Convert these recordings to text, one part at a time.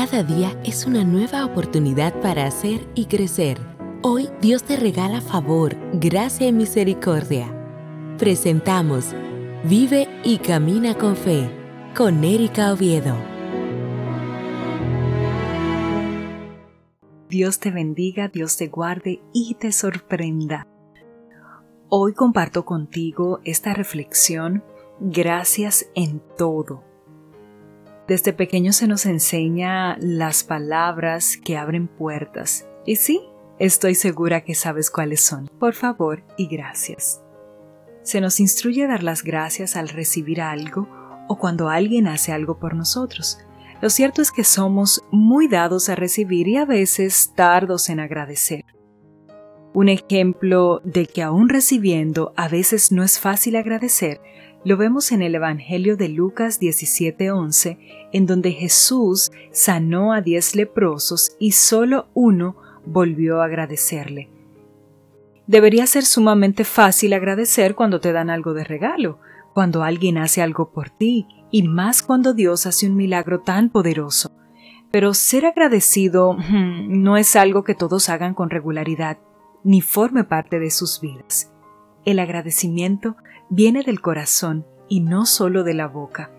Cada día es una nueva oportunidad para hacer y crecer. Hoy Dios te regala favor, gracia y misericordia. Presentamos Vive y Camina con Fe con Erika Oviedo. Dios te bendiga, Dios te guarde y te sorprenda. Hoy comparto contigo esta reflexión, gracias en todo. Desde pequeño se nos enseña las palabras que abren puertas. Y sí, estoy segura que sabes cuáles son. Por favor y gracias. Se nos instruye a dar las gracias al recibir algo o cuando alguien hace algo por nosotros. Lo cierto es que somos muy dados a recibir y a veces tardos en agradecer. Un ejemplo de que aún recibiendo a veces no es fácil agradecer lo vemos en el Evangelio de Lucas 17:11, en donde Jesús sanó a diez leprosos y solo uno volvió a agradecerle. Debería ser sumamente fácil agradecer cuando te dan algo de regalo, cuando alguien hace algo por ti, y más cuando Dios hace un milagro tan poderoso. Pero ser agradecido hmm, no es algo que todos hagan con regularidad, ni forme parte de sus vidas. El agradecimiento viene del corazón y no solo de la boca.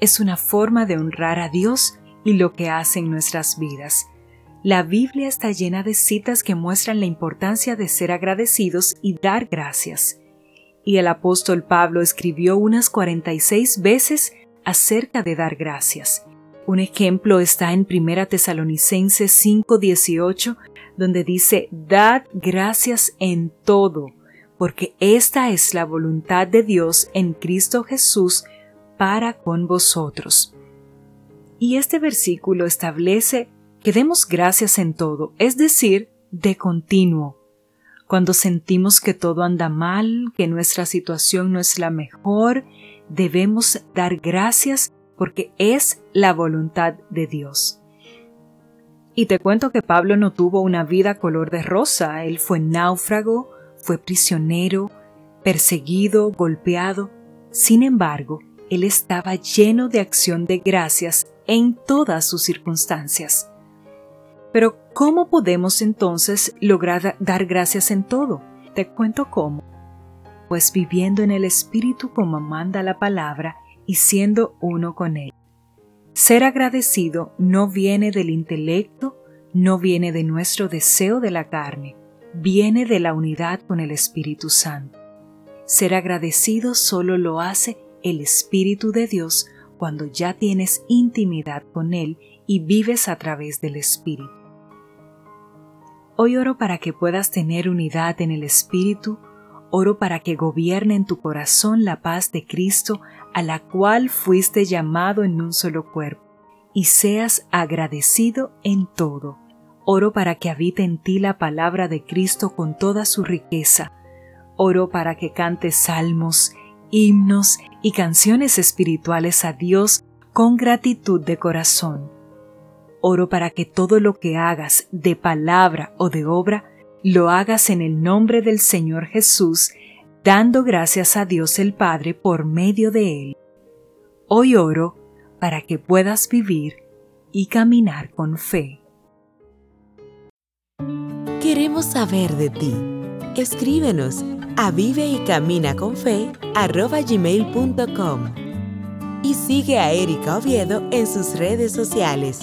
Es una forma de honrar a Dios y lo que hace en nuestras vidas. La Biblia está llena de citas que muestran la importancia de ser agradecidos y dar gracias. Y el apóstol Pablo escribió unas 46 veces acerca de dar gracias. Un ejemplo está en 1 Tesalonicenses 5:18, donde dice, Dad gracias en todo porque esta es la voluntad de Dios en Cristo Jesús para con vosotros. Y este versículo establece que demos gracias en todo, es decir, de continuo. Cuando sentimos que todo anda mal, que nuestra situación no es la mejor, debemos dar gracias porque es la voluntad de Dios. Y te cuento que Pablo no tuvo una vida color de rosa, él fue náufrago, fue prisionero, perseguido, golpeado. Sin embargo, él estaba lleno de acción de gracias en todas sus circunstancias. Pero ¿cómo podemos entonces lograr dar gracias en todo? Te cuento cómo. Pues viviendo en el Espíritu como manda la palabra y siendo uno con Él. Ser agradecido no viene del intelecto, no viene de nuestro deseo de la carne, viene de la unidad con el Espíritu Santo. Ser agradecido solo lo hace el Espíritu de Dios cuando ya tienes intimidad con Él y vives a través del Espíritu. Hoy oro para que puedas tener unidad en el Espíritu, oro para que gobierne en tu corazón la paz de Cristo a la cual fuiste llamado en un solo cuerpo, y seas agradecido en todo Oro para que habite en ti la palabra de Cristo con toda su riqueza. Oro para que cantes salmos, himnos y canciones espirituales a Dios con gratitud de corazón. Oro para que todo lo que hagas de palabra o de obra lo hagas en el nombre del Señor Jesús, dando gracias a Dios el Padre por medio de Él. Hoy oro para que puedas vivir y caminar con fe. Queremos saber de ti. Escríbenos a vive y camina con fe y sigue a Erika Oviedo en sus redes sociales